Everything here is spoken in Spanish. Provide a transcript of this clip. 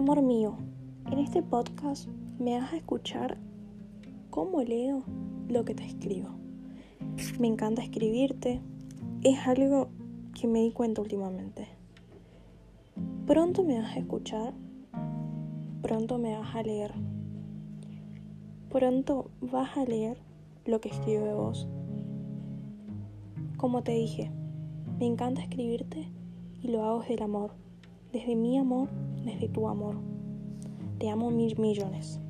Amor mío, en este podcast me vas a escuchar cómo leo lo que te escribo. Me encanta escribirte, es algo que me di cuenta últimamente. Pronto me vas a escuchar, pronto me vas a leer, pronto vas a leer lo que escribo de vos. Como te dije, me encanta escribirte y lo hago desde el amor, desde mi amor, desde tu amor. Te amo mil millones.